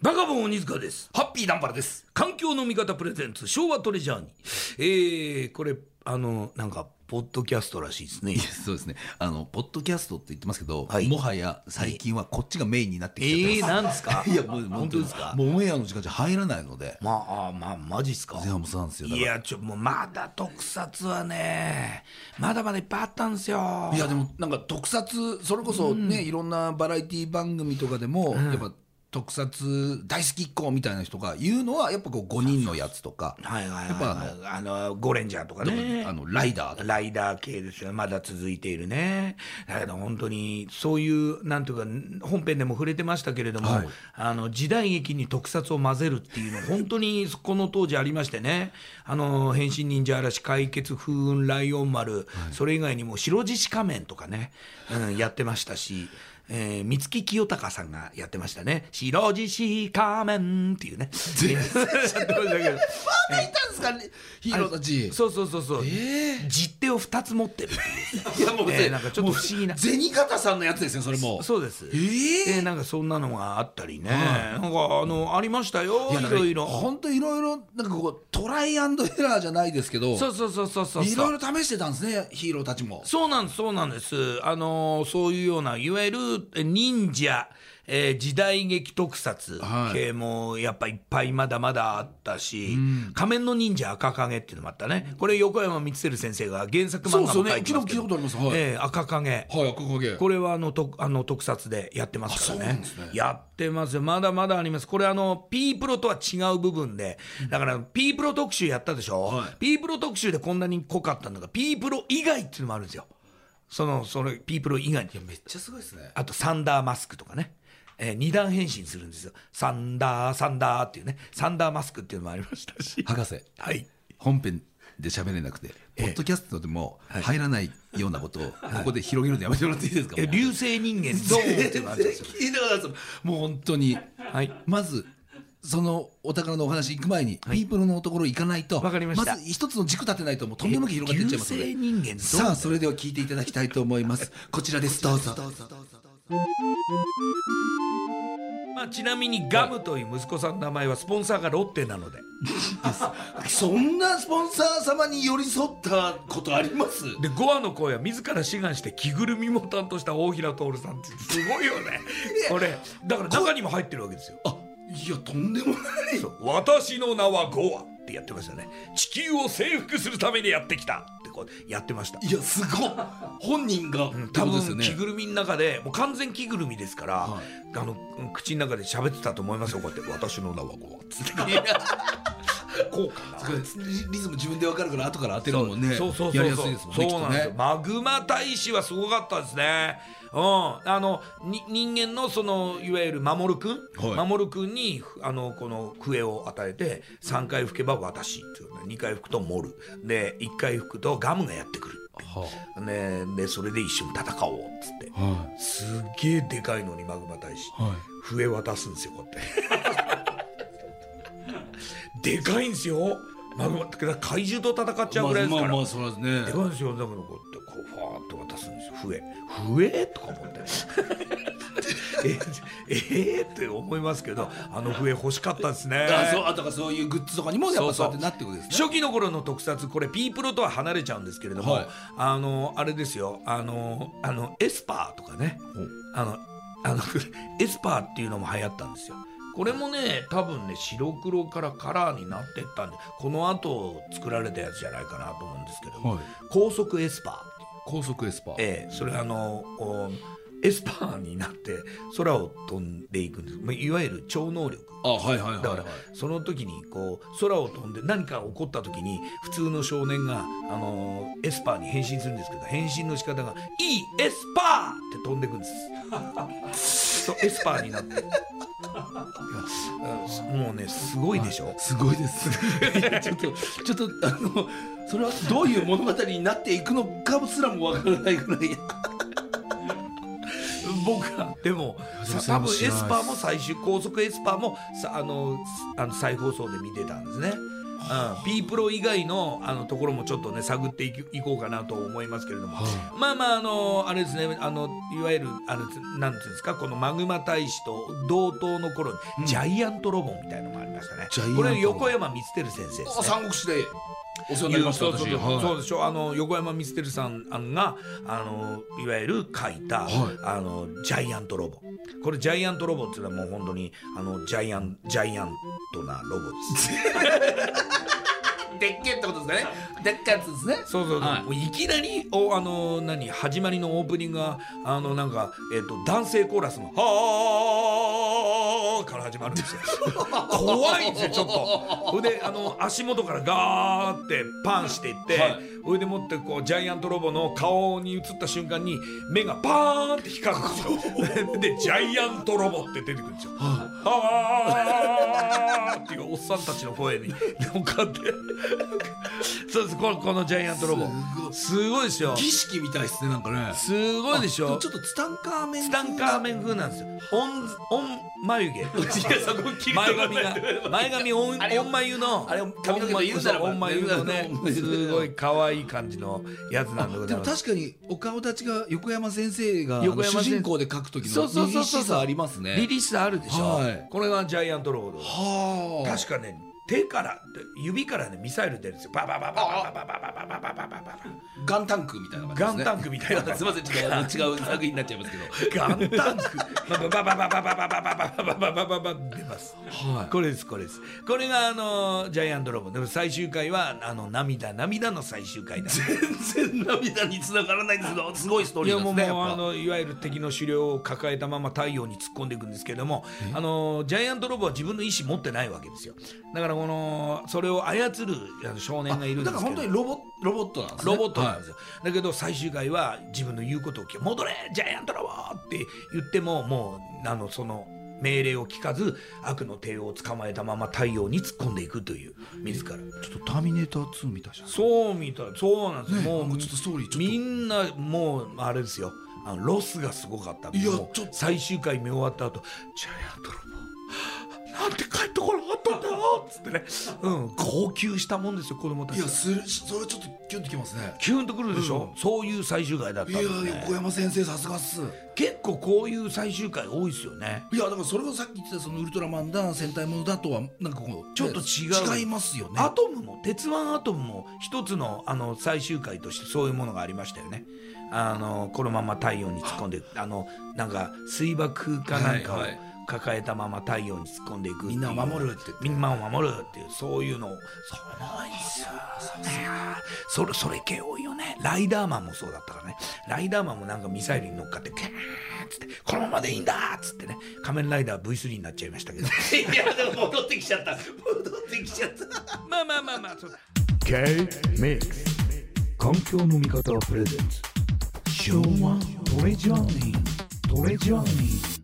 バカボン鬼塚です。ハッピーダンバラです。環境の味方プレゼンツ昭和トレジャーに。えー、これ、あの、なんか、ポッドキャストらしいですね。そうですね。あの、ポッドキャストって言ってますけど、はいもはや最近はこっちがメインになってきちゃってえー、ます。なんですか？いや、もう、本当ですか？もうオンエアの時間じゃ入らないので、まあ、あまあ、マジっすか？前半もそうなんですよ。いや、ちょ、もう、まだ特撮はね、まだまだいっぱいあったんですよ。いやでもなんか特撮それこそね、いろんなバラエティ番組とかでも、やっぱ特撮大好きっ子みたいな人が言うのはやっぱこう5人のやつとかはいはいはい、やっぱはい。あの、ゴレンジャーとかね。あのライダーとかライダー系ですよ。まだ続いているね。だけど本当に、そういう、なんていうか、本編でも触れてましたけれども、はいあの、時代劇に特撮を混ぜるっていうの、本当にこの当時ありましてね、あの、変身忍者嵐、解決風雲ライオン丸、それ以外にも白獅子仮面とかね、うん、やってましたし、えー、三月清隆さんがやってましたね。白獅子仮面っていうね。や ってましたけど。まだいたんですかねヒーローたちそうそうそうそう。え実手を2つ持ってるっていう。いやもう、えーなんかちょっと不思議な銭形さんのやつですよそれもそうです。えーえーなんかそんなのがあったりね。なんかあの、ありましたよ。いろいろ。本当いろいろなんかこうトライアンドエラーじゃないですけどそうそうそうそうそう。いろいろ試してたんですねヒーローたちもそうなんです、そうなんです。あのーそういうような、いわゆるえ忍者、えー時代劇特撮はい系もやっぱいっぱいまだまだあったし、仮面の忍者赤影っていうのもあったね。これ横山光輝先生が原作漫画も書いてますけど。そうそうね聞いたことありますはいえー赤影。はい赤影これはあのとあの特撮でやってますからねやってますよ。まだまだあります。これあの、P プロとは違う部分で、だから P プロ特集やったでしょ、はい ?P プロ特集でこんなに濃かったのが、P プロ以外っていうのもあるんですよ。その、それ、P プロ以外に。めっちゃすごいですねあと、サンダーマスクとかね。えー二段変身するんですよ。サンダー、サンダーっていうね。サンダーマスクっていうのもありましたし。博士はい。本編で喋れなくて、ポッドキャストでも入らないようなことを、ここで広げるのやめてもらっていいですか、え流星人間ゾーンって いうのがあるんですもう本当に、はいまずそのお宝のお話行く前に、ピープルのところ行かないとわかりました。ず一つの軸立てないともうとんでもなく広がっていっちゃいますので人間さあそれでは聞いていただきたいと思います。こちらです。どうぞ。まあ、ちなみにガムという息子さんの名前はスポンサーがロッテなので。そんなスポンサー様に寄り添ったことあります？で5話の声は自ら志願して着ぐるみも担当した大平徹さんってすごいよね。これだから中にも入ってるわけですよ。あいやとんでもない。私の名は5話ってやってましたね。地球を征服するためにやってきたってこうやってました。いやすごい。本人が、って多分着ね。ぐるみの中でもう完全着ぐるみですから、はあの口の中で喋ってたと思いますよこうやって「私の名は5話」っつって こうリリズム自分で分かるから後から当てるのもね。そうそうそうそう。やりやすいですもんねそうなんですマグマ大使はすごかったですね。うん。あのに人間のそのいわゆる守くん、はい。守くんにあのこの笛を与えて3回吹けば私っていうね2回吹くとモルで1回吹くとガムがやってくるはね、でそれで一緒に戦おうっつって。あはすっげえでかいのにマグマ大使。いはい。笛渡すんですよこうやってでかいんですよ。マグマって怪獣と戦っちゃうぐらいですから、まあまあまあそうですね。でかいんですよ。だけどこうやってこうファーッと渡すんですよ。笛笛とか思って。えええーって思いますけどあの笛欲しかったですね。あそうあとかそういうグッズとかにもやっぱそうやってなってくるんですね。初期の頃の特撮これ P プロとは離れちゃうんですけれども、はい。あのあれですよ。あのあのエスパーとかね。あのあの エスパーっていうのも流行ったんですよこれもね多分ね白黒からカラーになってったんでこの後作られたやつじゃないかなと思うんですけども、はい。光速エスパー。光速エスパー。ええ、それあのおエスパーになって空を飛んでいくんです。まあいわゆる超能力。あはいはいはいだからその時にこう空を飛んで何か起こった時に普通の少年が、あのエスパーに変身するんですけど変身の仕方が「いいエスパー!」って飛んでいくんです。そうエスパーになってもうねすごいでしょ、すごいです。ちょっとちょっとあのそれはどういう物語になっていくのかすらもわからないぐらい。僕はでも多分エスパーも最終光速エスパーもさあのあの再放送で見てたんですねうん、P プロ以外のあのところもちょっとね探っていこうかなと思いますけれども、まあまああのあれですねあのいわゆるあのなんていうんですかこのマグマ大使と同等の頃に、ジャイアントロボみたいのがありましたね。これ横山光輝先生ですね。あ三国志でお世話になりました私。はい。そうでしょ。あの横山光輝さんがあのいわゆる書いた、はい。あのジャイアントロボ。これジャイアントロボっていうのはもう本当にあのジャイアンジャイアントなロボですでっけえってことですかね。でっかいやつですね。そうそうそう、はい。もういきなりおあの何始まりのオープニングがあのなんか、えっと男性コーラスの「はー」から始まるんですよ。怖いんですよちょっと。ほいであの足元からガーってパンしていって、はいほいでもってこうジャイアントロボの顔に映った瞬間に目がパーンって光るんですよ。でジャイアントロボって出てくるんですよ。はーっていうおっさんたちの声に。かってそうです。このこのジャイアントロボ。すごい。ですよ。儀式みたいですねなんかね。すごいでしょ。ちょっとツタンカーメンツタンカーメン風なんですよ。オンオン眉毛前髪が前髪オンオン眉のあれ髪の毛で言うならばオン眉のねねすごい可愛い感じのやつなんでござでもいます。確かにお顔立ちが横山先生が横山主人公で描く時のそうそうそうそう凛々しさありますね。凛々しさあるでしょ、はい。これがジャイアントロボではあ。確かね手から指からねミサイル出るんですよ。バババババババババババババババガンタンクみたいな感じですねガンタンクみたいなすみませんちょっと違う作品になっちゃいますけどガンタンクババババババババババババババババ出ますはいこれですこれですこれがあのジャイアントロボでも最終回はあの涙涙の最終回だ全然涙に繋がらないんですけどすごいストーリーですねもうあのいわゆる敵の狩猟を抱えたまま太陽に突っ込んでいくんですけれどもあのジャイアントロボは自分の意思持ってないわけですよだからこのそれを操る少年がいるんでだからすけど本当にロボロボットなんですね。ロボットなんですよ、だけど最終回は自分の言うことを聞け戻れジャイアントロボって言ってももうあのその命令を聞かず悪の帝王を捕まえたまま太陽に突っ込んでいくという自ら。ちょっとターミネーター2みたいじゃんそうみたい。そうなんです。よ、もうちょっとストーリーみんなもうあれですよ。あのロスがすごかった。いやちょっと。最終回見終わった後ジャイアントロボなんで帰ってこなかったんだよっつってね、うん、号泣したもんですよ子供たち。がいやするそれちょっとキュンときますね。キュンとくるでしょ、そういう最終回だったいやんですね横山先生さすがっす。結構こういう最終回多いですよね。いやだからそれこそさっき言ってたそのウルトラマンだ戦隊ものだとはなんかこうちょっと違う。違いますよねアトムも鉄腕アトムも一つのあの最終回としてそういうものがありましたよね。あのこのまま太陽に突っ込んであのなんか水爆かなんかをはいはい抱えたまま太陽に突っ込んでいくみんなを守るってみんなを守るっていうそういうのそうなんですよそれそれ系多いよね。ライダーマンもそうだったからね。ライダーマンもなんかミサイルに乗っかってキャーッつってこのままでいいんだっつってね。仮面ライダー V3 になっちゃいましたけど。いやでも戻ってきちゃった。戻ってきちゃった。まあまあまあまあそうだ。K-MIX 環境の味方プレゼンツ。昭和トレジャーニー。トレジャーニー